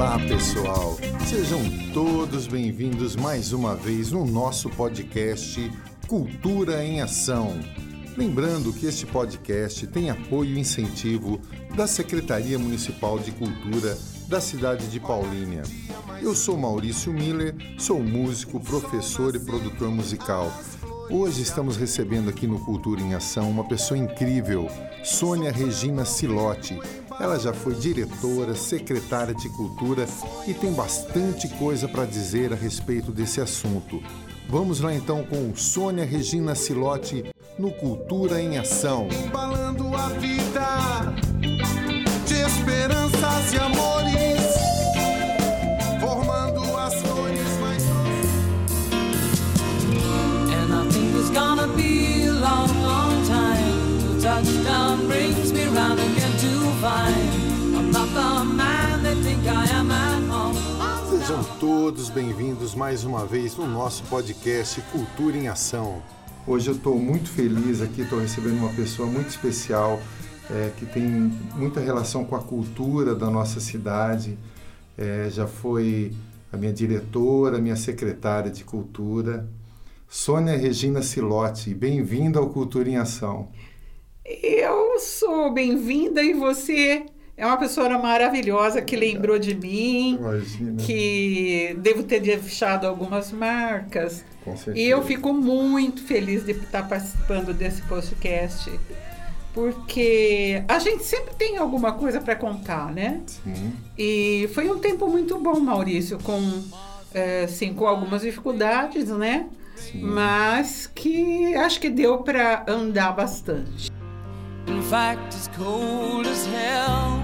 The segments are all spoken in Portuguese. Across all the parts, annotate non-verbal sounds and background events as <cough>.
Olá, pessoal. Sejam todos bem-vindos mais uma vez no nosso podcast Cultura em Ação. Lembrando que este podcast tem apoio e incentivo da Secretaria Municipal de Cultura da cidade de Paulínia. Eu sou Maurício Miller, sou músico, professor e produtor musical. Hoje estamos recebendo aqui no Cultura em Ação uma pessoa incrível, Sônia Regina Silotti. Ela já foi diretora, secretária de Cultura e tem bastante coisa para dizer a respeito desse assunto. Vamos lá então com Sônia Regina Silotti no Cultura em Ação. Embalando a vida de esperanças e amores, formando as flores mais And I think it's gonna be a long, long time till touchdown brings me round again Sejam todos bem-vindos mais uma vez no nosso podcast Cultura em Ação. Hoje eu estou muito feliz aqui, estou recebendo uma pessoa muito especial é, que tem muita relação com a cultura da nossa cidade. É, já foi a minha diretora, minha secretária de cultura, Sônia Regina Silotti. Bem-vinda ao Cultura em Ação. Eu sou bem-vinda e você é uma pessoa maravilhosa que lembrou de mim, Imagina. que devo ter deixado algumas marcas. Com certeza. E eu fico muito feliz de estar participando desse podcast, porque a gente sempre tem alguma coisa para contar, né? Sim. E foi um tempo muito bom, Maurício, com, eh, sim, com algumas dificuldades, né? Sim. Mas que acho que deu para andar bastante. In fact, it's cold as hell.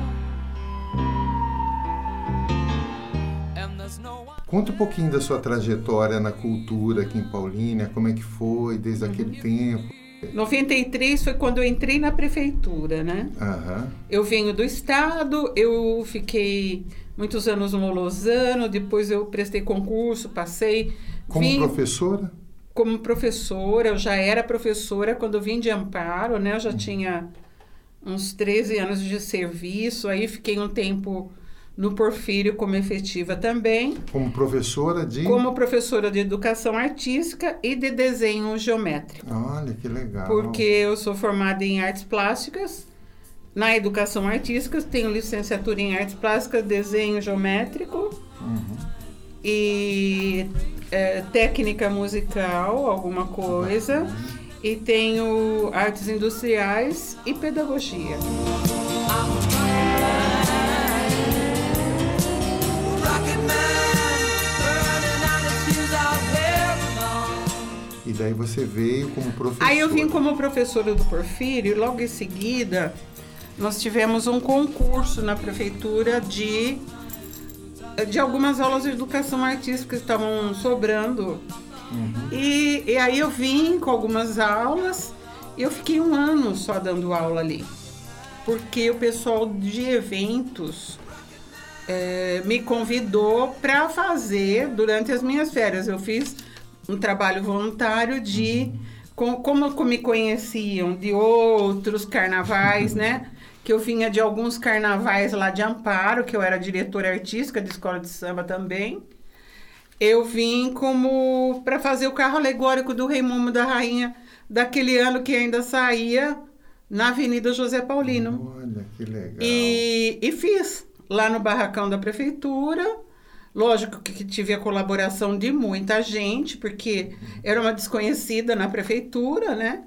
And there's no one. Conta um pouquinho da sua trajetória na cultura aqui em Paulínia, como é que foi desde aquele tempo. 93 foi quando eu entrei na prefeitura, né? Aham. Eu venho do estado, eu fiquei muitos anos no Lozano, depois eu prestei concurso, passei. Como vim professora? Como professora, eu já era professora quando vim de Amparo, né? Eu já tinha uns 13 anos de serviço, aí fiquei um tempo no Porfírio como efetiva também, Como professora de. como professora de educação artística e de desenho geométrico. Olha que legal. porque eu sou formada em artes plásticas. Na educação artística, tenho licenciatura em artes plásticas, desenho geométrico e é, técnica musical, alguma coisa. E tenho artes industriais e pedagogia. E daí você veio como professora. Aí eu vim como professora do Porfírio e logo em seguida nós tivemos um concurso na prefeitura de, de algumas aulas de educação artística que estavam sobrando. E, e aí eu vim com algumas aulas e eu fiquei um ano só dando aula ali. Porque o pessoal de eventos eh, me convidou para fazer durante as minhas férias. Eu fiz um trabalho voluntário de com- como co- me conheciam de outros carnavais, né? Que eu vinha de alguns carnavais lá de Amparo, que eu era diretora artística de escola de samba também. Eu vim como para fazer o carro alegórico do Rei Momo da Rainha daquele ano que ainda saía na Avenida José Paulino. Olha que legal. E, e fiz lá no barracão da prefeitura. Lógico que, que tive a colaboração de muita gente, porque era uma desconhecida na prefeitura, né?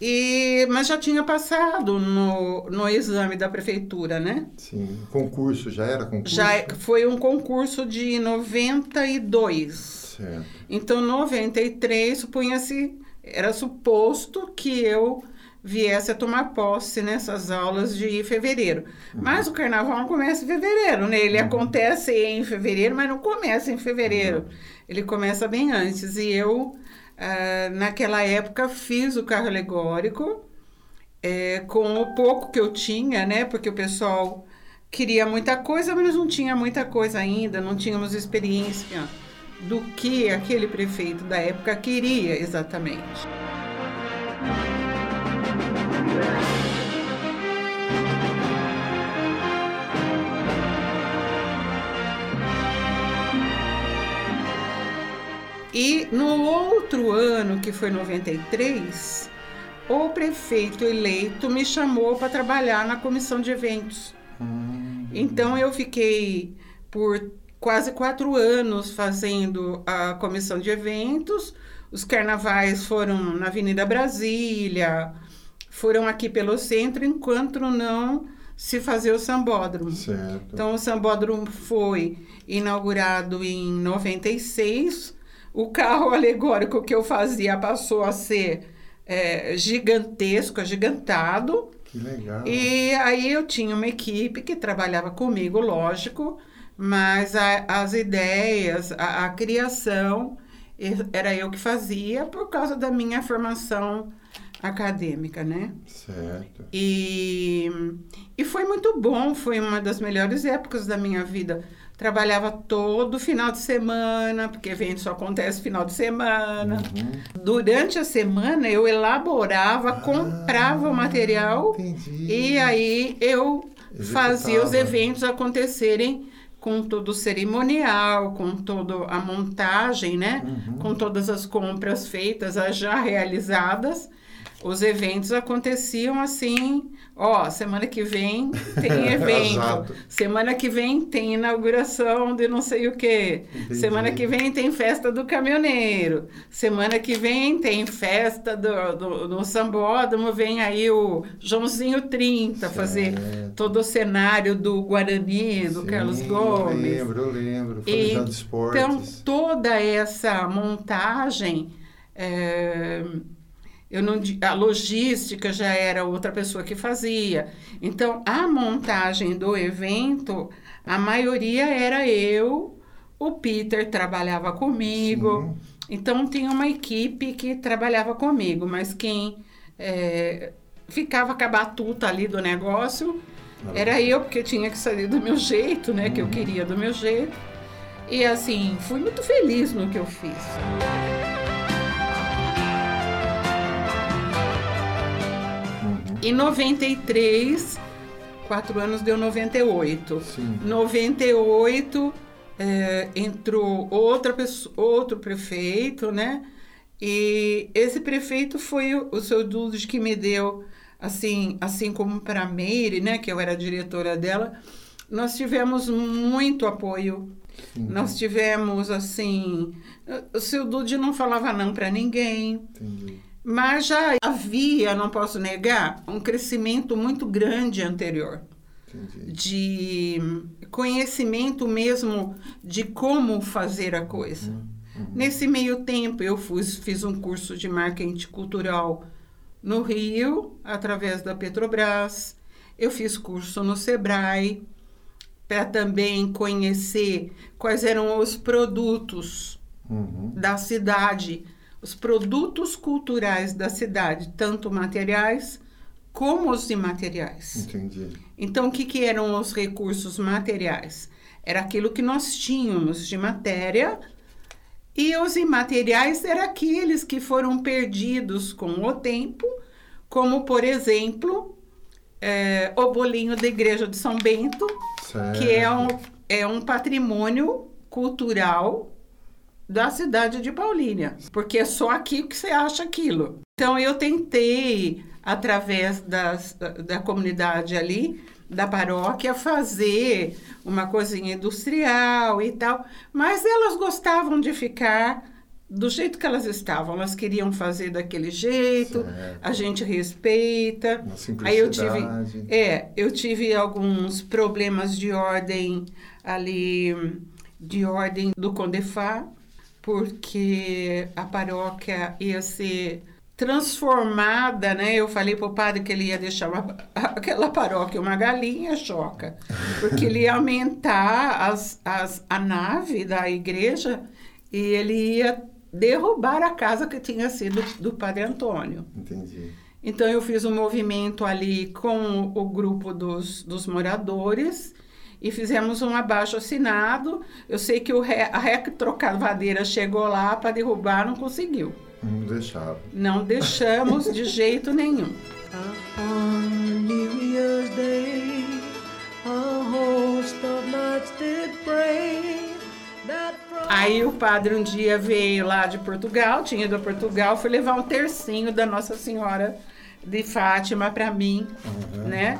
E, mas já tinha passado no, no exame da prefeitura, né? Sim. Concurso, já era concurso? Já é- foi um concurso de 92. Certo. Então, 93, supunha-se, era suposto que eu viesse a tomar posse nessas aulas de fevereiro. Mas o carnaval não começa em fevereiro, né? Ele acontece em fevereiro, mas não começa em fevereiro. Ele começa bem antes. E eu, ah, naquela época, fiz o carro alegórico é, com o pouco que eu tinha, né? Porque o pessoal queria muita coisa, mas não tinha muita coisa ainda, não tínhamos experiência do que aquele prefeito da época queria exatamente. E no outro ano, que foi 93, o prefeito eleito me chamou para trabalhar na comissão de eventos. Hum, Então eu fiquei por quase quatro anos fazendo a comissão de eventos. Os carnavais foram na Avenida Brasília, foram aqui pelo centro, enquanto não se fazia o sambódromo. certo. Então, o Sambódromo foi inaugurado em 96. O carro alegórico que eu fazia passou a ser é, gigantesco, agigantado. que legal. E aí eu tinha uma equipe que trabalhava comigo, lógico, mas a- as ideias, a, a criação, era eu que fazia por causa da minha formação acadêmica, né? Certo. E, e foi muito bom, foi uma das melhores épocas da minha vida. Trabalhava todo final de semana, porque evento só acontece final de semana. Uhum. Durante a semana eu elaborava, comprava o material Ah, Entendi. e aí eu fazia os Executava. eventos acontecerem com todo o cerimonial, com toda a montagem, né? Uhum. Com todas as compras feitas, as já realizadas. Os eventos aconteciam assim, ó, semana que vem tem <laughs> evento, semana que vem tem inauguração de não sei o quê, Entendi. semana que vem tem festa do caminhoneiro, semana que vem tem festa do, do, do sambódromo, vem aí o Joãozinho 30 fazer Certo. todo o cenário do Guarani, do Sim, Carlos Eu Gomes. lembro, eu lembro. Foi E, de esportes. Então, toda essa montagem, é, eu não, a logística já era outra pessoa que fazia. Então, a montagem do evento, a maioria era eu, o Peter trabalhava comigo. Então, tinha uma equipe que trabalhava comigo, mas quem é, ficava com a batuta ali do negócio era eu, porque tinha que sair do meu jeito, né? Que eu queria do meu jeito. E assim, fui muito feliz no que eu fiz. Em 93, quatro anos deu 98. Sim. 98 é, entrou outra pessoa, outro prefeito, né? E esse prefeito foi o, o seu Dulles que me deu, assim, assim como para a Meire, né? Que eu era diretora dela. Nós tivemos muito apoio. Nós tivemos, assim... O seu Dude não falava não para ninguém. Entendi. Mas já havia, não posso negar, um crescimento muito grande anterior Entendi. de conhecimento mesmo de como fazer a coisa. Nesse meio tempo, eu fuz- fiz um curso de marketing cultural no Rio, através da Petrobras. Eu fiz curso no Sebrae, para também conhecer quais eram os produtos Uhum. da cidade, os produtos culturais da cidade, tanto materiais como os imateriais. Entendi. Então, o que, que eram os recursos materiais? Era aquilo que nós tínhamos de matéria, e os imateriais eram aqueles que foram perdidos com o tempo, como, por exemplo, eh, o bolinho da Igreja de São Bento, Certo. que é um, é um patrimônio cultural da cidade de Paulínia, porque é só aqui que você acha aquilo. Então eu tentei, através das, da, da comunidade ali, da paróquia, fazer uma coisinha industrial e tal, mas elas gostavam de ficar do jeito que elas estavam, elas queriam fazer daquele jeito, Certo. a gente respeita. Aí eu tive, é, eu tive alguns problemas de ordem ali, de ordem do Condefá, porque a paróquia ia ser transformada, né? Eu falei para o padre que ele ia deixar uma- <laughs> aquela paróquia uma galinha choca, porque ele ia aumentar as, as, a nave da igreja e ele ia derrubar a casa que tinha sido do padre Antônio. Entendi. Então eu fiz um movimento ali com o grupo dos, dos moradores e fizemos um abaixo assinado. Eu sei que o ré, a REC Trocavadeira chegou lá para derrubar, não conseguiu. Não deixava. Não deixamos de <laughs> jeito nenhum. Aí o padre um dia veio lá de Portugal, tinha ido a Portugal, foi levar um tercinho da Nossa Senhora de Fátima para mim, né?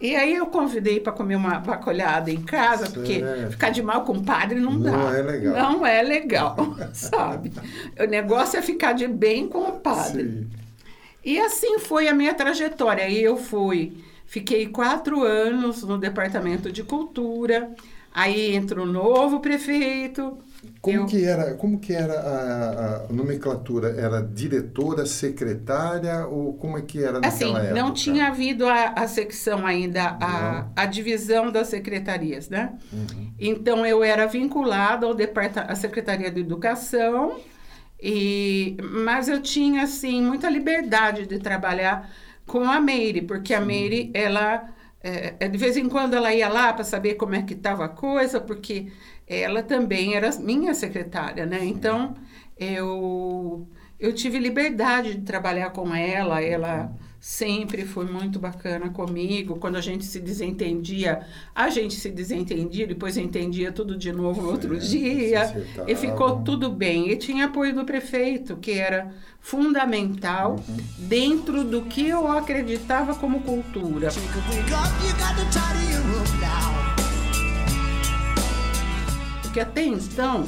E aí eu convidei para comer uma bacolhada em casa, porque ficar de mal com o padre não, dá. Não é legal. Não é legal, <laughs> sabe? O negócio é ficar de bem com o padre. Sim. E assim foi a minha trajetória. Aí eu fui, fiquei quatro anos no departamento de cultura. Aí entra o novo prefeito. Como eu- que era, como que era a, a nomenclatura? Era diretora, secretária ou como é que era naquela Assim, época? não tinha havido a, a secção ainda, a, a divisão das secretarias, né? Uhum. Então eu era vinculada ao departamento, à Secretaria de Educação, e, mas eu tinha assim muita liberdade de trabalhar com a Meire, porque a Meire, ela é, é, de vez em quando ela ia lá para saber como é que estava a coisa, porque ela também era minha secretária, né? Então eu eu tive liberdade de trabalhar com ela, ela sempre foi muito bacana comigo. Quando a gente se desentendia, a gente se desentendia, depois entendia tudo de novo no outro Certo, dia. E ficou tudo bem. E tinha apoio do prefeito, que era fundamental Uhum. dentro do que eu acreditava como cultura. Porque até então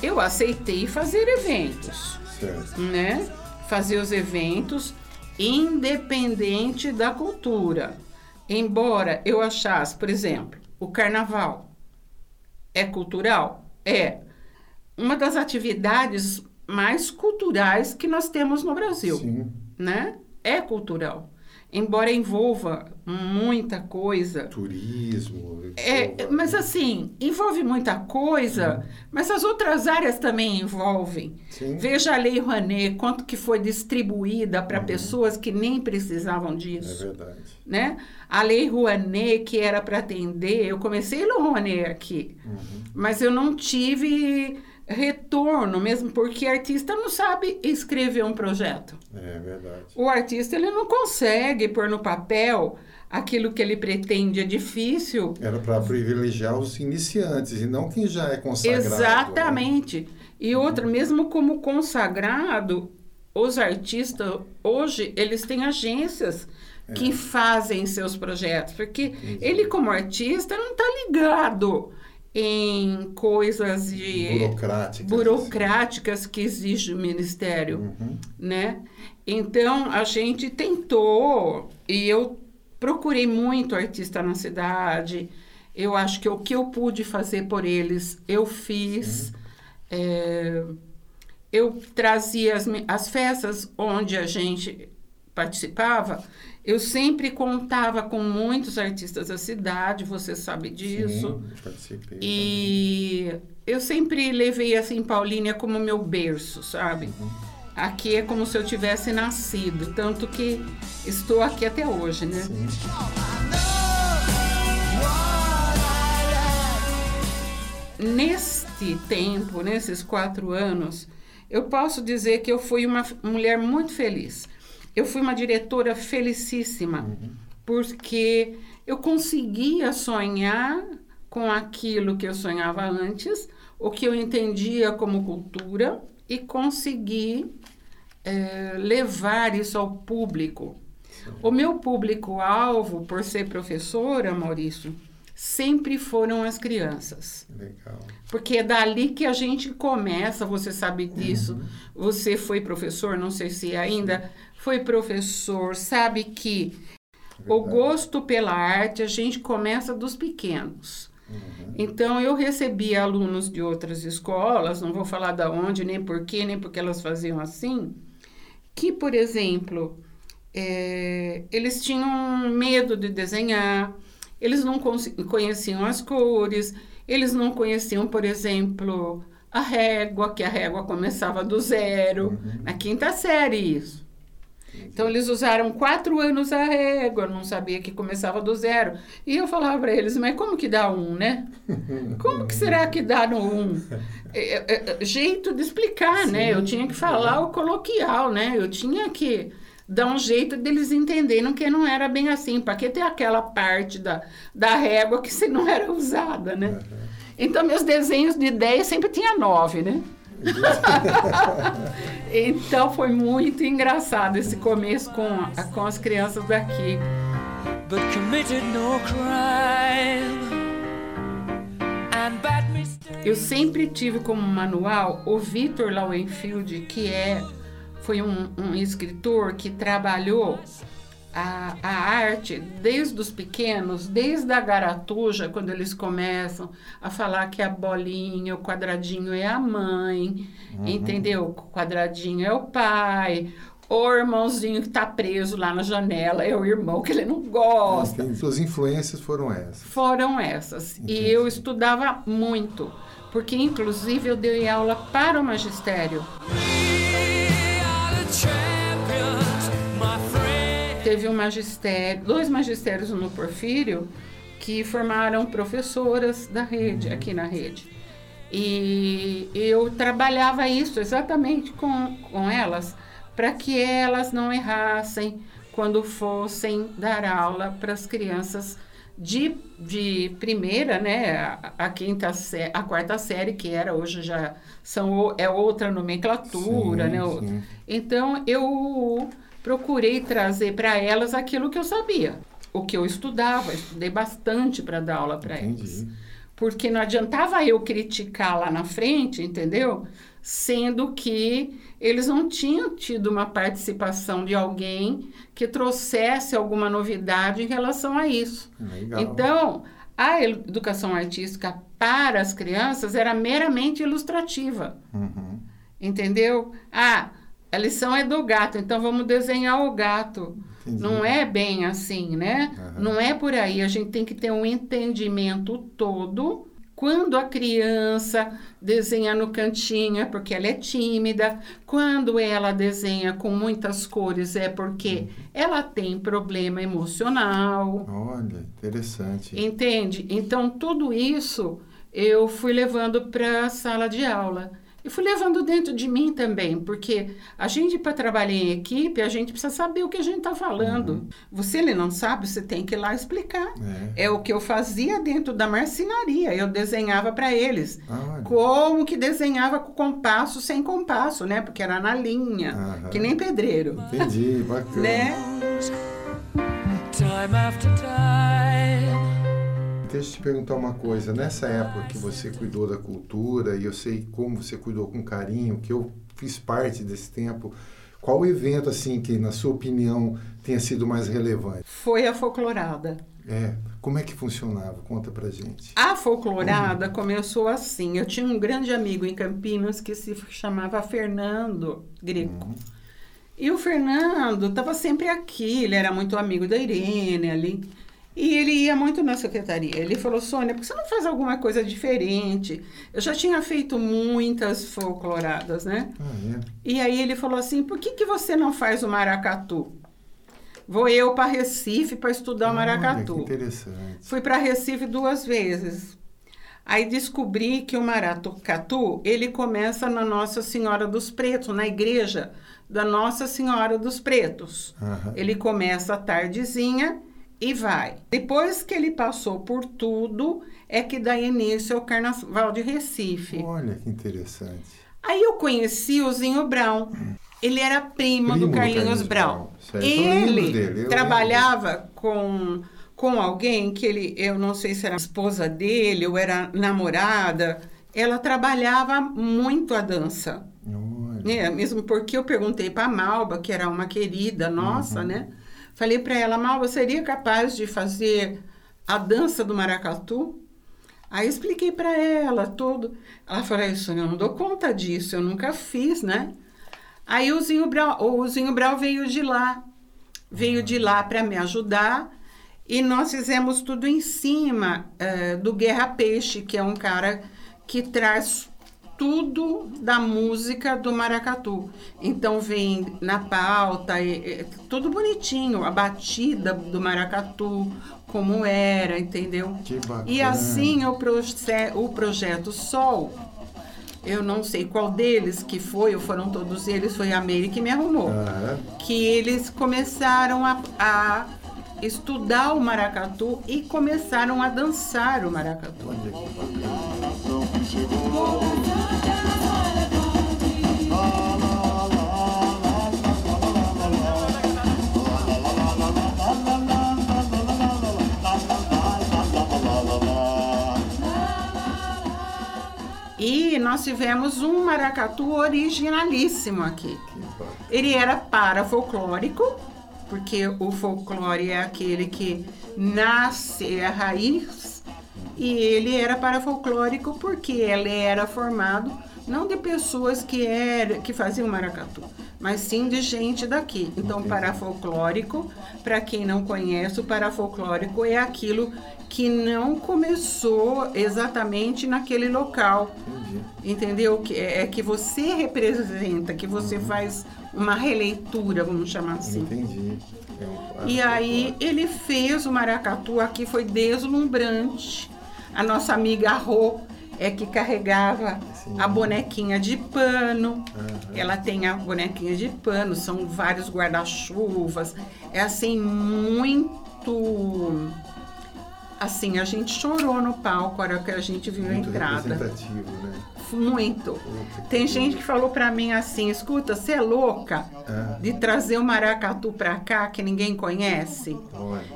eu aceitei fazer eventos. Certo. né? Fazer os eventos independente da cultura. Embora eu achasse, por exemplo, o carnaval é cultural? É. Uma das atividades mais culturais que nós temos no Brasil, Sim. né? É cultural. Embora envolva muita coisa, Turismo. é, envolva- mas assim, envolve muita coisa, mas as outras áreas também envolvem. Sim. Veja a Lei Rouanet, quanto que foi distribuída para pessoas que nem precisavam É disso, verdade. né? A Lei Rouanet, que era para atender, eu comecei no Rouanet aqui, mas eu não tive retorno, mesmo porque artista não sabe escrever um projeto. É verdade. O artista ele não consegue pôr no papel aquilo que ele pretende, é difícil. Era para privilegiar os iniciantes e não quem já é consagrado. né? Exatamente. E outra, mesmo como consagrado, os artistas hoje eles têm agências É. que fazem seus projetos, porque ele como artista não está ligado em coisas de Burocráticas. burocráticas que exige o ministério, Uhum. né? Então a gente tentou e eu procurei muito artista na cidade. Eu acho que o que eu pude fazer por eles eu fiz. É, eu trazia as, as festas onde a gente participava. Eu sempre contava com muitos artistas da cidade, você sabe disso. Sim, participei. E eu sempre levei assim Paulínia como meu berço, sabe? Aqui é como se eu tivesse nascido, tanto que estou aqui até hoje, né? Sim. Neste tempo, nesses quatro anos, eu posso dizer que eu fui uma mulher muito feliz. Eu fui uma diretora felicíssima, porque eu conseguia sonhar com aquilo que eu sonhava antes, o que eu entendia como cultura, e consegui eh, levar isso ao público. O meu público-alvo, por ser professora, Maurício, sempre foram as crianças. Legal. Porque é dali que a gente começa, você sabe disso. Você foi professor, não sei se ainda foi professor, sabe que o Verdade. gosto pela arte a gente começa dos pequenos. Então eu recebia alunos de outras escolas, não vou falar da onde, nem porquê, nem porque elas faziam assim, que, por exemplo, eh, eles tinham medo de desenhar, eles não conheciam as cores, eles não conheciam, por exemplo, a régua, que a régua começava do zero, na quinta série isso. Então eles usaram quatro anos a régua, não sabia que começava do zero. E eu falava para eles, mas como que dá um, né? <laughs> Como que será que dá no um? É, é, é, jeito de explicar, né? Eu tinha que falar o coloquial, né? Eu tinha que dar um jeito deles entenderem que não era bem assim. Para que ter aquela parte da, da régua que se não era usada, né? Então, meus desenhos de 10 sempre tinha 9, né? <laughs> então, foi muito engraçado esse começo com, a- com as crianças daqui. but committed no crime. And bad mistakes. Eu sempre tive como manual o Victor Lauenfield, que é, foi um, um escritor que trabalhou a, a arte desde os pequenos, desde a garatuja, quando eles começam a falar que a bolinha, o quadradinho é a mãe, entendeu? O quadradinho é o pai. O irmãozinho que tá preso lá na janela é o irmão que ele não gosta Entendi. Suas influências foram essas. foram essas. E eu estudava muito, porque inclusive eu dei aula para o magistério. Teve um magistério, dois magistérios no Porfírio que formaram professoras da rede, aqui na rede. E eu trabalhava isso exatamente com, com elas, para que elas não errassem quando fossem dar aula para as crianças de, de primeira, né, a, a quinta sé- a quarta série, que era hoje já são, é outra nomenclatura, Sim, né? sim. Então eu procurei trazer para elas aquilo que eu sabia, o que eu estudava, estudei bastante para dar aula para elas. Porque não adiantava eu criticar lá na frente, entendeu? Sendo que eles não tinham tido uma participação de alguém que trouxesse alguma novidade em relação a isso. Legal. Então, a educação artística para as crianças era meramente ilustrativa. Uhum. Entendeu? Ah, a lição é do gato, então vamos desenhar o gato. Entendi. Não é bem assim, né? Aham. Não é por aí. A gente tem que ter um entendimento todo. Quando a criança desenha no cantinho é porque ela é tímida. Quando ela desenha com muitas cores é porque ela tem problema emocional. Olha, interessante. Entende? Então, tudo isso eu fui levando para a sala de aula. E fui levando dentro de mim também, porque a gente, para trabalhar em equipe, a gente precisa saber o que a gente está falando. Você ele não sabe, você tem que ir lá explicar. É. É o que eu fazia dentro da marcenaria. Eu desenhava para eles. Olha. Como que desenhava com compasso sem compasso, né? Porque era na linha, Aham. que nem pedreiro. Entendi, bacana. Né? Time after time. Deixa eu te perguntar uma coisa. Nessa época que você cuidou da cultura, e eu sei como você cuidou com carinho, que eu fiz parte desse tempo, qual evento, assim, que na sua opinião tenha sido mais relevante? Foi a folclorada. É, como é que funcionava? Conta pra gente. A folclorada começou assim. Eu tinha um grande amigo em Campinas que se chamava Fernando Greco. E o Fernando estava sempre aqui, ele era muito amigo da Irene ali. E ele ia muito na secretaria. Ele falou, Sônia, por que você não faz alguma coisa diferente? Eu já tinha feito muitas folcloradas, né? Ah, é? E aí ele falou assim, por que, que você não faz o maracatu? Vou eu para Recife para estudar o Olha, maracatu. que interessante. Fui para Recife duas vezes. Aí descobri que o maracatu, ele começa na Nossa Senhora dos Pretos, na igreja da Nossa Senhora dos Pretos. Aham. Ele começa à tardezinha e vai. Depois que ele passou por tudo, é que dá início ao Carnaval de Recife. Olha que interessante. Aí eu conheci o Zinho Brown. Ele era primo, Primo do do Carlinhos Carlinhos Brown. Brown. Ele dele, trabalhava com, com alguém que ele, eu não sei se era esposa dele ou era namorada. Ela trabalhava muito a dança. Olha. É, mesmo porque eu perguntei para a Malba, que era uma querida nossa, né? Falei para ela, Malba, seria capaz de fazer a dança do maracatu? Aí expliquei para ela tudo. Ela falou, isso eu não dou conta disso, eu nunca fiz, né? Aí o Zinho Brau, o Zinho Brau veio de lá, veio de lá para me ajudar e nós fizemos tudo em cima eh, do Guerra Peixe, que é um cara que traz tudo da música do maracatu. Então vem na pauta, e- e- tudo bonitinho, a batida do maracatu, como era, entendeu? Que bacana. E assim o, proce- o projeto Sol, eu não sei qual deles que foi, ou foram todos eles, foi a Meire que me arrumou que eles começaram a, a estudar o maracatu e começaram a dançar o maracatu. Olha que bacana. E nós tivemos um maracatu originalíssimo aqui. Ele era para folclórico, porque o folclore é aquele que nasce, é a raiz e ele era para folclórico porque ele era formado não de pessoas que era, que faziam maracatu, mas sim de gente daqui. Então, para folclórico, para quem não conhece, o parafolclórico é aquilo que não começou exatamente naquele local. Entendeu? Que é, é que você representa, que você faz uma releitura, vamos chamar assim. Entendi. É um- E aí ele fez o maracatu aqui, foi deslumbrante. A nossa amiga Rô é que carregava Sim. a bonequinha de pano. Ela tem a bonequinha de pano, são vários guarda-chuvas. É assim, muito. Assim, a gente chorou no palco a hora que a gente viu a muito entrada. representativo, né? Muito. Tem gente que falou pra mim assim: escuta, você é louca Ah. de trazer o maracatu pra cá que ninguém conhece?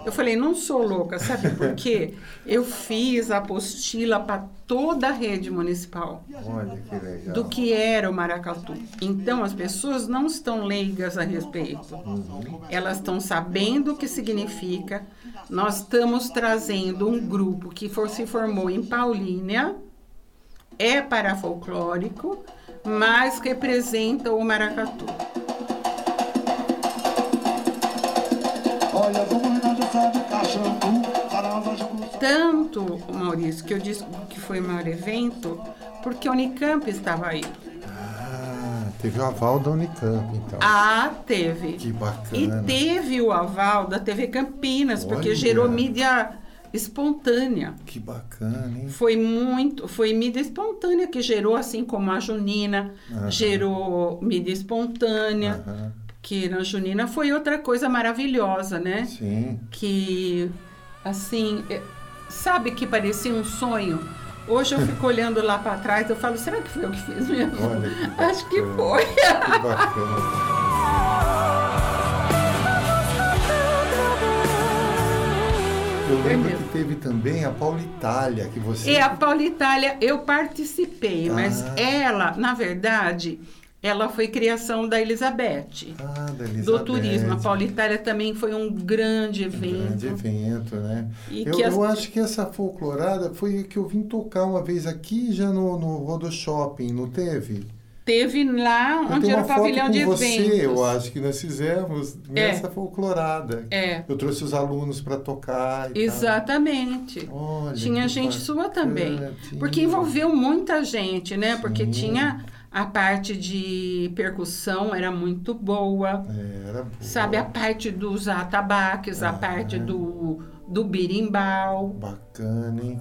Eu falei, não sou louca, sabe por quê? <laughs> Eu fiz a apostila para toda a rede municipal que do que era o maracatu. Então as pessoas não estão leigas a respeito. Elas estão sabendo o que significa. Nós estamos trazendo um grupo que for, se formou em Paulínia, é parafolclórico, mas representa o maracatu. Tanto, Maurício, que eu disse que foi o maior evento, porque a Unicamp estava aí. Ah, teve o aval da Unicamp, então. Ah, teve. Que E bacana. teve o aval da TV Campinas, porque Olha. gerou mídia espontânea. Que bacana, hein? Foi muito, foi mídia espontânea que gerou, assim como a Junina Aham. gerou mídia espontânea, Aham, que na Junina foi outra coisa maravilhosa, né? Sim. que assim, é, sabe que parecia um sonho. Hoje eu fico olhando lá para trás, eu falo, será que foi eu que fiz mesmo? Olha que. <laughs> Acho que foi. Que bacana. <laughs> Eu lembro que teve também a Paulitália, que você. E a Paula Itália, eu participei, mas Ah. ela, na verdade, ela foi criação da Elizabeth, Ah, da Elizabeth. do turismo. A Paula Itália também foi um grande Um evento. grande evento, né? E eu que as- eu acho que essa folclorada foi que eu vim tocar uma vez aqui, já no, no Rodo Shopping, não teve? Teve lá Eu onde tenho era uma o foto pavilhão com de você, eventos. eu acho que nós fizemos nessa folclorada. É, Eu trouxe os alunos para tocar e tal. exatamente. Olha, Tinha gente sua também. bacana, Porque tinha. envolveu muita gente, né? Porque Sim. tinha a parte de percussão, era muito boa. É, era boa. Sabe, a parte dos atabaques, a Aham. parte do, do birimbau. Bacana, hein?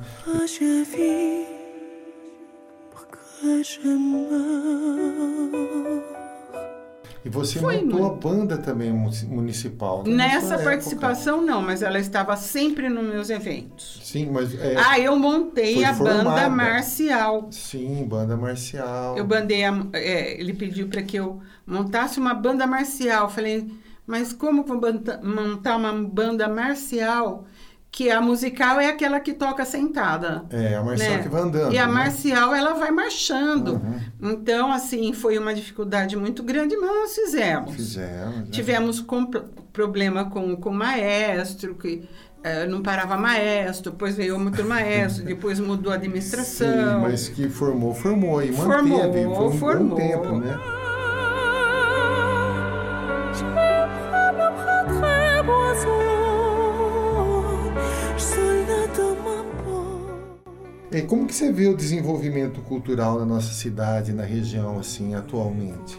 E você Foi montou muito. a banda também munici- municipal. né, Nessa participação, não, mas ela estava sempre nos meus eventos. Sim, mas é, Ah, eu montei a banda formada. marcial. sim, banda marcial. Eu bandei, a- é, ele pediu para que eu montasse uma banda marcial. Falei, mas como montar uma banda marcial? Que a musical é aquela que toca sentada. É, a marcial né? que vai andando. E a né? marcial, ela vai marchando. Uhum. Então, assim, foi uma dificuldade muito grande, mas nós fizemos. Fizemos. né? Tivemos compl- problema com, com o maestro, que eh, não parava maestro, depois veio outro <laughs> maestro, depois mudou a administração. Sim, mas que formou, formou e Formou, manteve. Foi um formou. bom tempo, né? E como que você vê o desenvolvimento cultural na nossa cidade, na região, assim, atualmente?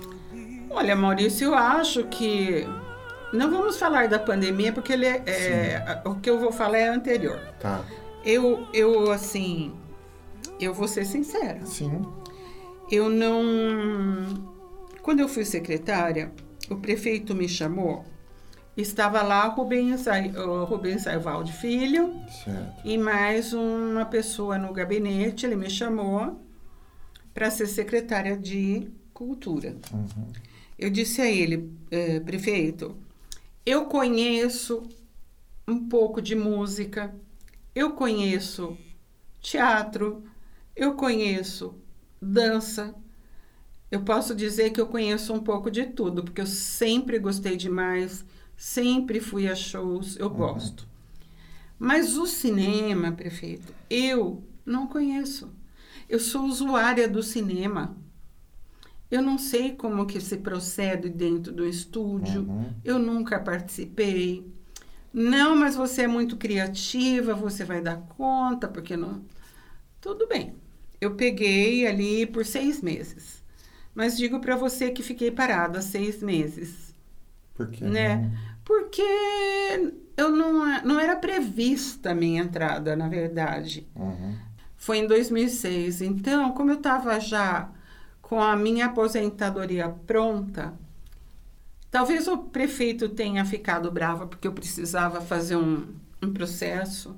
Olha, Maurício, eu acho que não vamos falar da pandemia porque ele é, é, o que eu vou falar é anterior. Tá. Eu, eu assim, eu vou ser sincera. Sim. Eu não. Quando eu fui secretária, o prefeito me chamou. Estava lá o Rubens, o Rubens Saivaldi Filho Certo. e mais uma pessoa no gabinete. Ele me chamou para ser secretária de Cultura. Uhum. Eu disse a ele, eh, prefeito, eu conheço um pouco de música, eu conheço teatro, eu conheço dança. Eu posso dizer que eu conheço um pouco de tudo, porque eu sempre gostei demais, sempre fui a shows, eu gosto. Mas o cinema, prefeito, eu não conheço. Eu sou usuária do cinema. Eu não sei como que se procede dentro do estúdio. Eu nunca participei. Não, mas você é muito criativa, você vai dar conta, porque não. Tudo bem. Eu peguei ali por seis meses. Mas digo para você que fiquei parada seis meses, Por quê? né? Porque eu não, não era prevista a minha entrada, na verdade. Uhum. Foi em 2006. Então, como eu estava já com a minha aposentadoria pronta, talvez o prefeito tenha ficado bravo porque eu precisava fazer um, um processo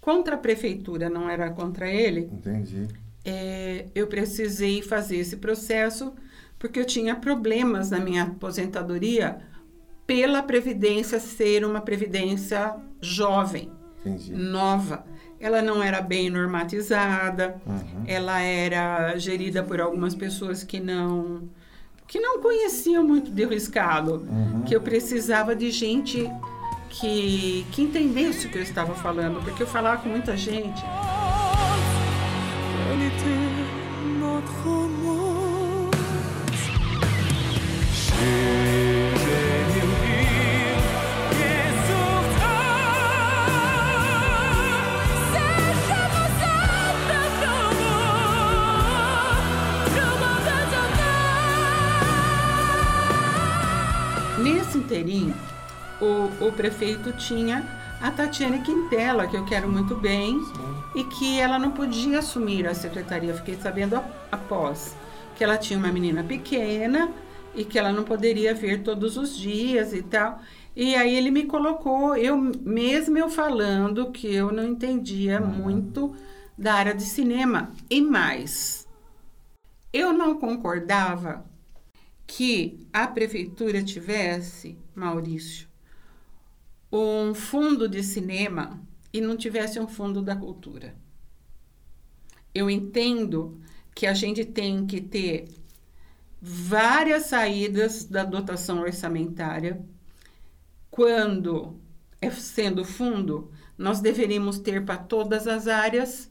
contra a prefeitura, não era contra ele. Entendi. É, eu precisei fazer esse processo porque eu tinha problemas na minha aposentadoria pela previdência ser uma previdência jovem Entendi. nova. Ela não era bem normatizada, Uhum. ela era gerida por algumas pessoas que não que não conheciam muito de riscado, Uhum. que eu precisava de gente que, que entendesse o que eu estava falando, porque eu falava com muita gente. O, prefeito tinha a Tatiane Quintela, que eu quero muito bem, e que ela não podia assumir a secretaria. Fiquei sabendo após que ela tinha uma menina pequena e que ela não poderia vir todos os dias e tal. E aí ele me colocou, eu mesmo eu falando que eu não entendia muito da área de cinema e mais. Eu não concordava que a prefeitura tivesse, Maurício, um fundo de cinema e não tivesse um fundo da cultura. Eu entendo que a gente tem que ter várias saídas da dotação orçamentária. Quando é sendo fundo, nós deveríamos ter para todas as áreas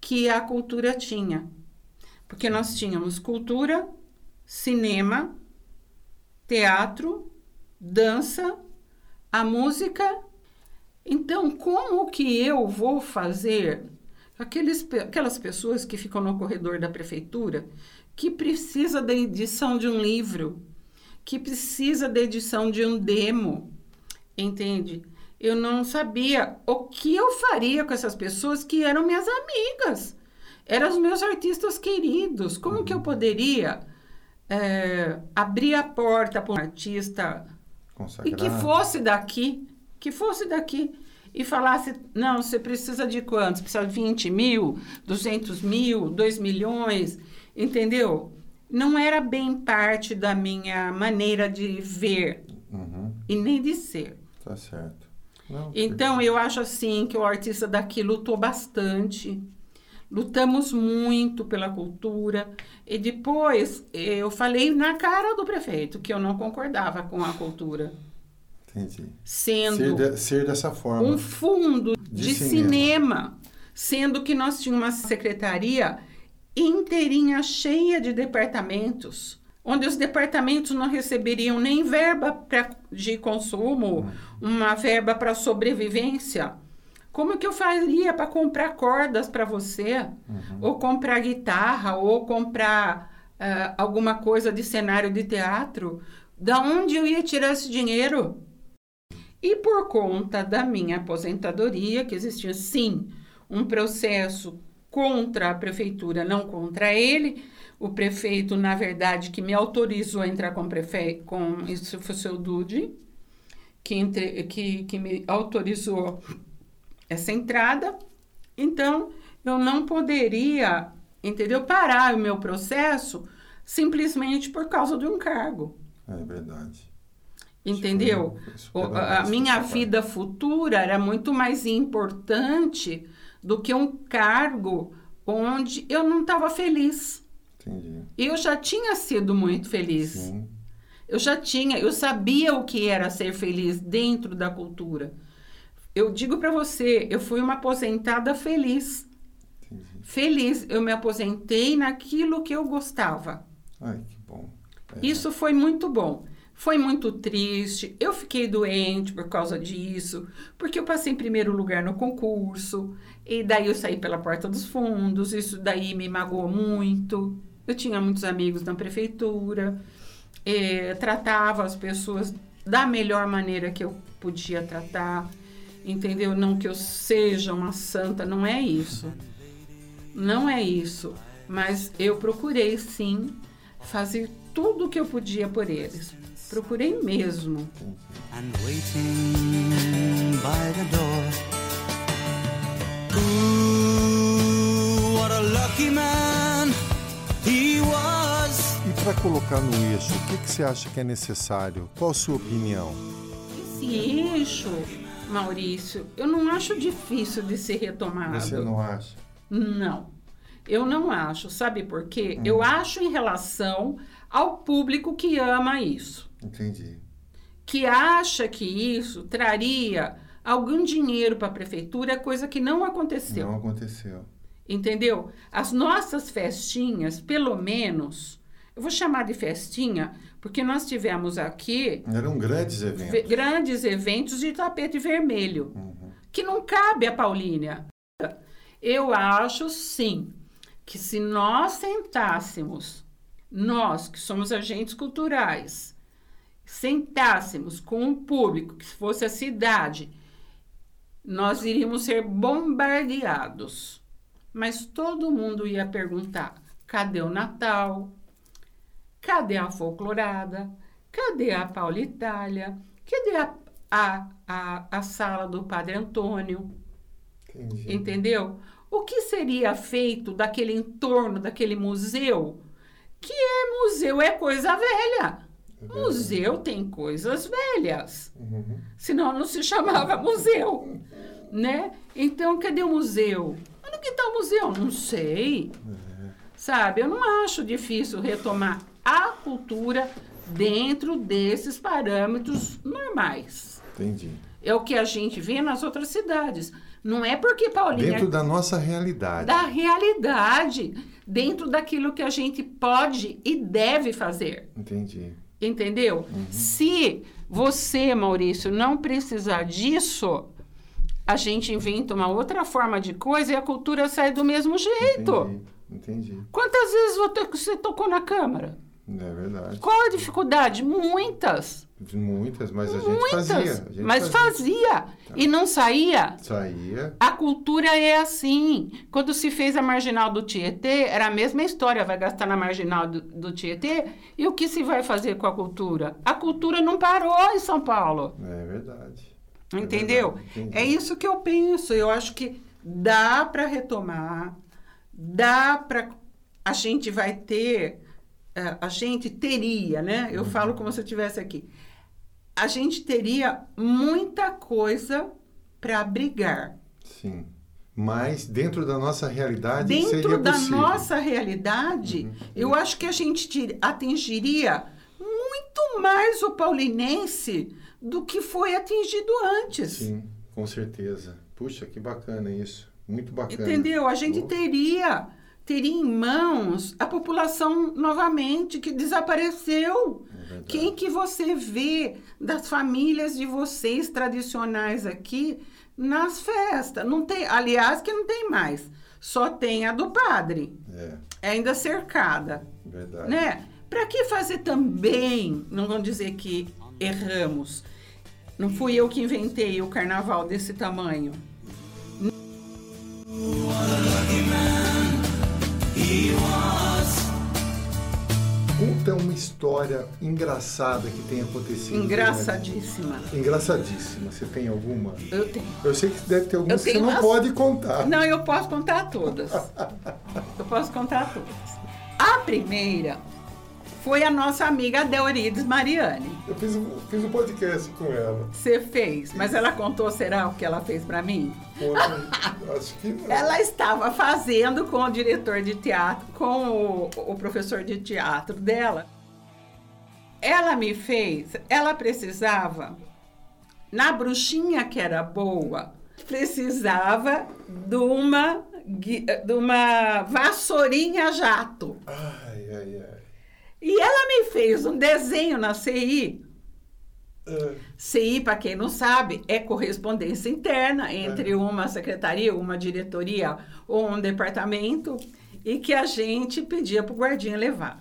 que a cultura tinha. Porque nós tínhamos cultura, cinema, teatro, dança, a música. Então, como que eu vou fazer aqueles, aquelas pessoas que ficam no corredor da prefeitura, que precisa da edição de um livro, que precisa da edição de um demo, entende? Eu não sabia o que eu faria com essas pessoas que eram minhas amigas, eram os meus artistas queridos. Como que eu poderia eh, abrir a porta para um artista e que fosse daqui, que fosse daqui e falasse, não, você precisa de quantos? Precisa de 20 mil, 200 mil, 2 milhões, entendeu? Não era bem parte da minha maneira de ver Uhum. e nem de ser. Tá certo. Não, Então, eu acho assim que o artista daqui lutou bastante. Lutamos muito pela cultura. E depois eu falei na cara do prefeito que eu não concordava com a cultura. Entendi. Sendo Ser, de- ser dessa forma. um fundo De de, cinema. cinema. sendo que nós tínhamos uma secretaria inteirinha cheia de departamentos, onde os departamentos não receberiam nem verba pra, de consumo, uma verba para sobrevivência. Como que eu faria para comprar cordas para você? Ou comprar guitarra, ou comprar ah, alguma coisa de cenário de teatro? Da onde eu ia tirar esse dinheiro? E por conta da minha aposentadoria, que existia sim um processo contra a prefeitura, não contra ele, o prefeito, na verdade, que me autorizou a entrar com, prefe... com isso foi o seu Dude, que, entre... que, que me autorizou essa entrada. Então, eu não poderia, entendeu, parar o meu processo simplesmente por causa de um cargo. É verdade. Entendeu? Foi- O- a minha vida futura era muito mais importante do que um cargo onde eu não estava feliz. Entendi. Eu já tinha sido muito feliz. Sim. Eu já tinha, eu sabia o que era ser feliz dentro da cultura. Eu digo para você, eu fui uma aposentada feliz. Entendi. Feliz, eu me aposentei naquilo que eu gostava. Ai, que bom. É. Isso foi muito bom. Foi muito triste. Eu fiquei doente por causa disso, porque eu passei em primeiro lugar no concurso, e daí eu saí pela porta dos fundos. Isso daí me magoou muito. Eu tinha muitos amigos na prefeitura, eh, tratava as pessoas da melhor maneira que eu podia tratar, entendeu? Não que eu seja uma santa, não é isso. Não é isso. Mas eu procurei sim fazer tudo o que eu podia por eles. Procurei mesmo. and waiting by the door. Ooh, what a lucky man he was. E para colocar no eixo, o que, que você acha que é necessário? Qual a sua opinião? Esse eixo, Maurício, eu não acho difícil de ser retomado. Você não acha? Não, eu não acho. Sabe por quê? Eu acho em relação ao público que ama isso. Entendi. que acha que isso traria algum dinheiro para a prefeitura, coisa que não aconteceu. Não aconteceu. Entendeu? As nossas festinhas, pelo menos, eu vou chamar de festinha, porque nós tivemos aqui Eram grandes ve- eventos. grandes eventos de tapete vermelho, Uhum. que não cabe a Paulínia. Eu acho sim que se nós sentássemos, nós que somos agentes culturais, sentássemos com um público que fosse a cidade, nós iríamos ser bombardeados. Mas todo mundo ia perguntar: cadê o Natal? Cadê a folclorada? Cadê a Paulitália? Cadê a, a, a, a sala do Padre Antônio? Entendi. Entendeu? O que seria feito daquele entorno, daquele museu? Que é museu, é coisa velha. Museu tem coisas velhas. Uhum. Senão não se chamava museu. Né? Então, cadê o museu? Onde que está o museu? Não sei. Sabe, eu não acho difícil retomar a cultura dentro desses parâmetros normais. Entendi. É o que a gente vê nas outras cidades. Não é porque Paulínia Dentro da nossa realidade. da realidade, dentro daquilo que a gente pode e deve fazer. Entendi. Entendeu? Se você, Maurício, não precisar disso, a gente inventa uma outra forma de coisa e a cultura sai do mesmo jeito. Entendi. Entendi. Quantas vezes vo- você tocou na Câmara? É verdade. Qual a dificuldade? Muitas. Muitas, mas a gente Muitas. fazia. A gente Mas fazia. E não saía. Saía. A cultura é assim. Quando se fez a marginal do Tietê, era a mesma história. Vai gastar na marginal do, do Tietê. E o que se vai fazer com a cultura? A cultura não parou em São Paulo. É verdade. Entendeu? verdade, entendi. É isso que eu penso. Eu acho que dá para retomar, dá para. A gente vai ter. Eh, A gente teria, né? Eu falo como se eu estivesse aqui. A gente teria muita coisa para brigar. Sim. Mas dentro da nossa realidade Dentro seria da possível. nossa realidade, eu acho que a gente ti- atingiria muito mais o paulinense do que foi atingido antes. Sim, com certeza. Puxa, que bacana isso. Muito bacana. Entendeu? A gente Oh, teria teria em mãos a população novamente que desapareceu. É. Quem que você vê das famílias de vocês tradicionais aqui nas festas? Não tem, aliás, que não tem mais. Só tem a do padre, É, ainda cercada, verdade. né? Para que fazer também? Não vão dizer que erramos. Não fui eu que inventei o carnaval desse tamanho. Conta uma história engraçada que tenha acontecido. Engraçadíssima. Engraçadíssima. Você tem alguma? Eu tenho. Eu sei que deve ter Eu algumas que você não umas- pode contar. Não, eu posso contar todas. <laughs> Eu posso contar todas. A primeira foi a nossa amiga Deurides Mariani. Eu fiz um, fiz um podcast com ela. Você fez, mas ela contou, será o que ela fez pra mim? Pô, <laughs> acho que não. Ela estava fazendo com o diretor de teatro, com o, o professor de teatro dela. Ela me fez, ela precisava, na bruxinha que era boa, precisava de uma, de uma vassourinha jato. Ai, ai, ai. E ela me fez um desenho na CI. CI, para quem não sabe, é correspondência interna entre uma secretaria, uma diretoria ou um departamento e que a gente pedia para o guardinha levar.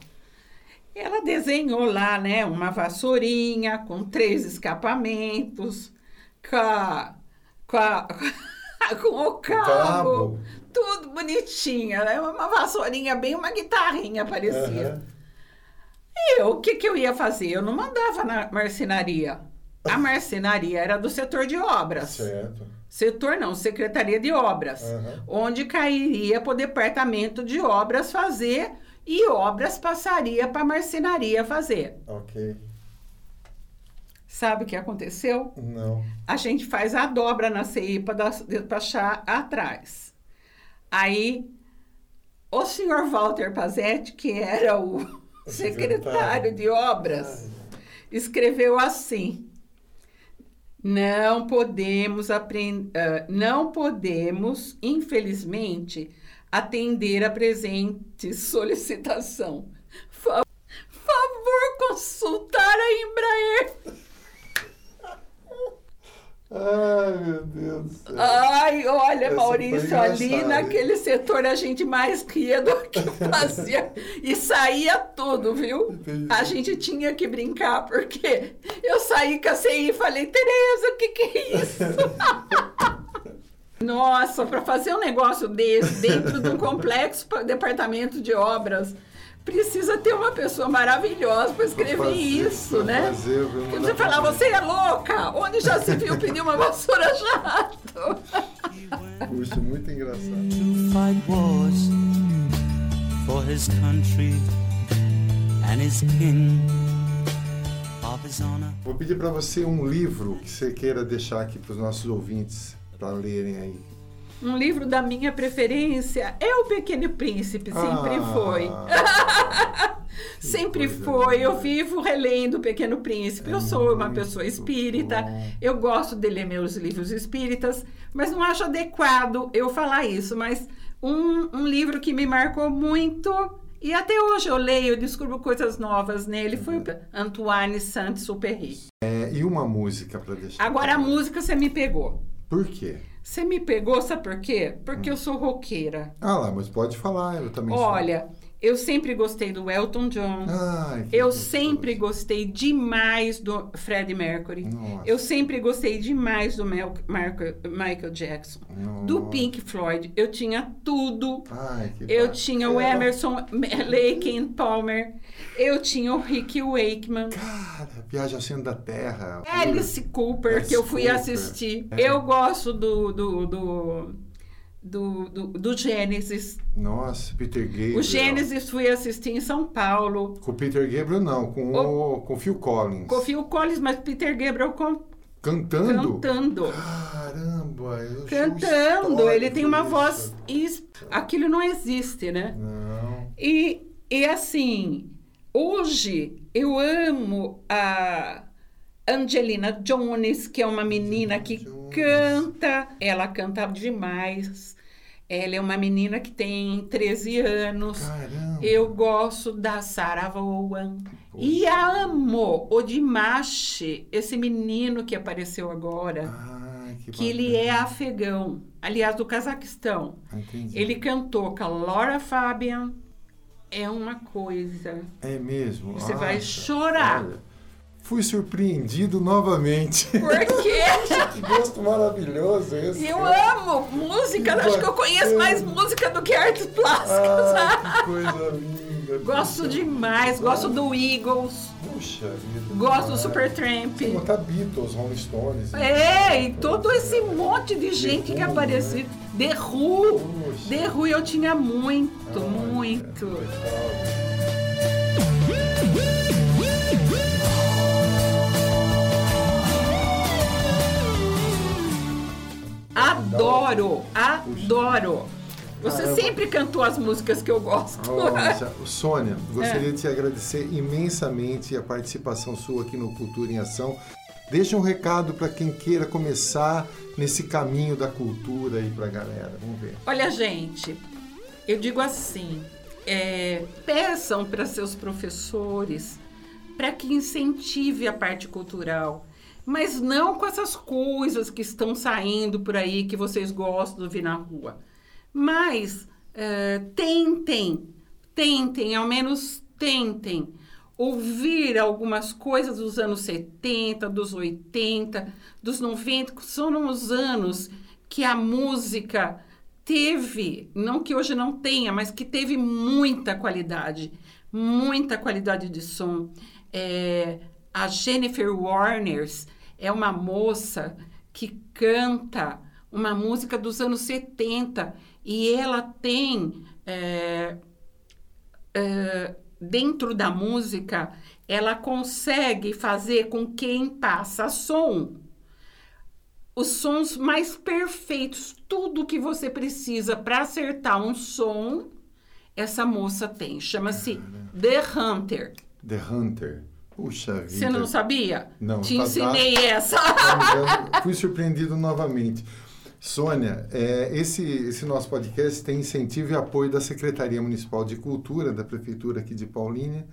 Ela desenhou lá, né, uma vassourinha com três escapamentos, com, a- com, a- <laughs> com o cabo, cabo. tudo bonitinha. É uma vassourinha, bem uma guitarrinha parecia. aham. E eu, o que, que eu ia fazer? Eu não mandava na marcenaria. A <laughs> marcenaria era do setor de obras. Certo. Setor não, Secretaria de Obras. Aham. Onde cairia para o Departamento de Obras fazer e obras passaria para a marcenaria fazer. Ok. Sabe o que aconteceu? Não. A gente faz a dobra na CI para despachar atrás. Aí, o senhor Walter Pazetti, que era O secretário de obras, escreveu assim: Não podemos aprender, não podemos, infelizmente, atender a presente solicitação. Fa- favor consultar a Embraer. Ai, meu Deus do céu. Ai, olha, Essa Maurício, ali naquele setor a gente mais ria do que <laughs> fazia. e saía tudo, viu? Entendi. A gente tinha que brincar, porque eu saí com a CI e falei, Tereza, o que, que é isso? <laughs> Nossa, para fazer um negócio desse dentro de um complexo pa- departamento de obras, precisa ter uma pessoa maravilhosa para escrever fazer- isso, né? fazer, eu não Porque você falar, você é louca? Onde já se viu pedir uma vassoura jato? Puxa, muito engraçado. to fight wars for his country and his king. Vou pedir para você um livro que você queira deixar aqui para os nossos ouvintes para lerem aí. Um livro da minha preferência é O Pequeno Príncipe, sempre Ah, foi. <laughs> Sempre foi. Eu vivo relendo O Pequeno Príncipe. Eu sou uma pessoa espírita. bom. Eu gosto de ler meus livros espíritas, mas não acho adequado eu falar isso. Mas um, um livro que me marcou muito e até hoje eu leio, eu descubro coisas novas nele, foi o Antoine Saint-Exupéry. É, e uma música para deixar. Agora a música você me pegou. Por quê? Você me pegou, sabe por quê? Porque eu sou roqueira. Ah lá, mas pode falar, eu também sou. Olha, eu sempre gostei do Elton John. Ai, Eu gostoso. sempre gostei demais do Freddie Mercury. Nossa. Eu sempre gostei demais do Mel- Marco- Michael Jackson. Do Nossa. Pink Floyd. Eu tinha tudo. Ai, Eu bacana. tinha o Emerson Lake and Palmer. Eu tinha o Rick Wakeman. Cara, Viagem ao Centro da Terra. Alice Cooper, Alice que eu fui Cooper. assistir. É. Eu gosto do, do, do, do, do, do Gênesis. Nossa, Peter Gabriel. O Gênesis fui assistir em São Paulo. Com o Peter Gabriel, não, com o, com o Phil Collins. Com o Phil Collins, mas Peter Gabriel com- Cantando? cantando. Caramba, eu Cantando. Ele tem uma isso. voz. Aquilo não existe, né? Não. E, e assim, hoje eu amo a Angelina Jones, que é uma menina que Jones. canta. Ela canta demais. Ela é uma menina que tem 13 anos. Caramba. Eu gosto da Sarah Vaughan. E amo o Dimash, esse menino que apareceu agora, Ai, que que ele é afegão, aliás, do Cazaquistão. bacana. Entendi. Ele cantou com a Laura Fabian. É uma coisa. É mesmo? Você vai Nossa, chorar. olha, fui surpreendido novamente. <laughs> Por quê? <laughs> que gosto maravilhoso esse. Eu amo música. Que Acho que eu conheço mais bacana. música do que artes plásticas. Ai, que <laughs> coisa linda. Gosto demais. Gosto do Eagles. Puxa vida. Gosto do é. Supertramp. Você botar Beatles, Rolling Stones. É, e todo esse monte de gente que apareceu. The Who. The Who eu tinha muito, muito. Adoro, adoro. Você Caramba. sempre cantou as músicas que eu gosto. Nossa, <laughs> Sônia, É. gostaria de te agradecer imensamente a participação sua aqui no Cultura em Ação. Deixa um recado para quem queira começar nesse caminho da cultura aí pra galera. Vamos ver. Olha, gente, eu digo assim: é, peçam para seus professores para que incentive a parte cultural, mas não com essas coisas que estão saindo por aí que vocês gostam de ver na rua. Mas é, tentem, tentem, ao menos tentem ouvir algumas coisas dos anos 70, dos 80, dos 90, que são os anos que a música teve, não que hoje não tenha, mas que teve muita qualidade, muita qualidade de som. É, a Jennifer Warners é uma moça que canta uma música dos anos 70 e ela tem é, é, dentro da música ela consegue fazer com quem passa som os sons mais perfeitos, tudo que você precisa para acertar um som, essa moça tem. Chama-se The Hunter. The Hunter. Puxa vida. Você não sabia? Não, Te tá- ensinei <laughs> essa. Eu Fui surpreendido novamente. Sônia, é, esse, esse nosso podcast tem incentivo e apoio da Secretaria Municipal de Cultura, da Prefeitura aqui de Paulínia.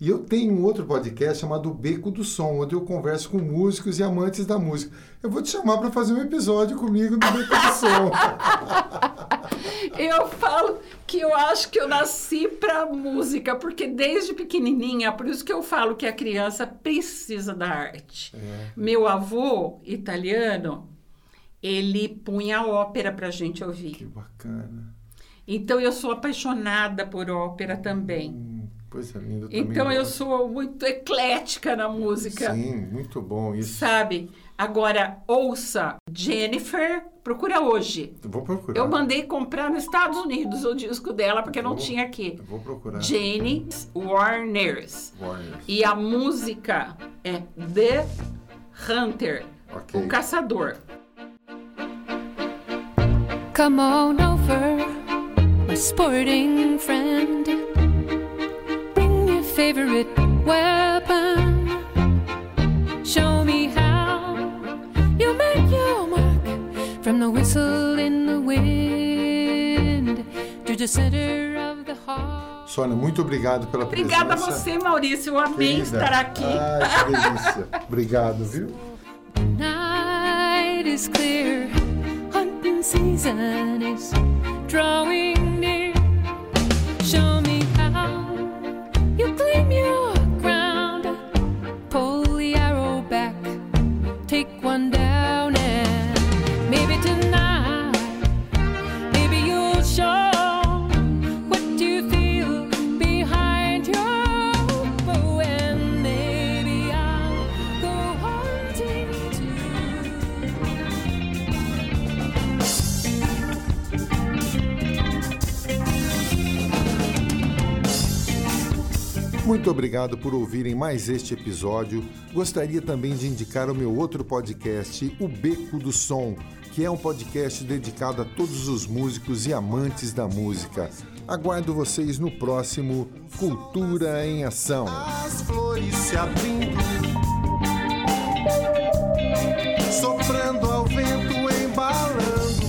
E eu tenho um outro podcast chamado Beco do Som, onde eu converso com músicos e amantes da música. Eu vou te chamar para fazer um episódio comigo do Beco do Som. <laughs> Eu falo que eu acho que eu nasci pra música, porque desde pequenininha, por isso que eu falo que a criança precisa da arte. Meu avô, italiano, ele punha ópera pra gente Que ouvir. bacana. Então eu sou apaixonada por ópera também. Hum, coisa linda eu também. Então eu sou muito eclética na música. Sim, muito bom isso. Sabe? Agora, ouça Jennifer, procura hoje. Eu vou procurar. Eu mandei comprar nos Estados Unidos o disco dela, porque não Vou- tinha aqui. Vou procurar. Jane Warners. Warners. E a música é The Hunter, Ok. o caçador. Come on over, my sporting friend. Bring your favorite weapon. Show me how you make your mark from the whistle in the wind to the center of the heart. Sônia, muito obrigado pela Obrigada a presença. você, Maurício. Eu amei Querida. estar aqui. Ai, que delícia. Obrigado, viu? Night is clear, season is drawing near. Show me Muito obrigado por ouvirem mais este episódio. Gostaria também de indicar o meu outro podcast, O Beco do Som, que é um podcast dedicado a todos os músicos e amantes da música. Aguardo vocês no próximo Cultura em Ação. As flores se abrindo, soprando ao vento, embalando.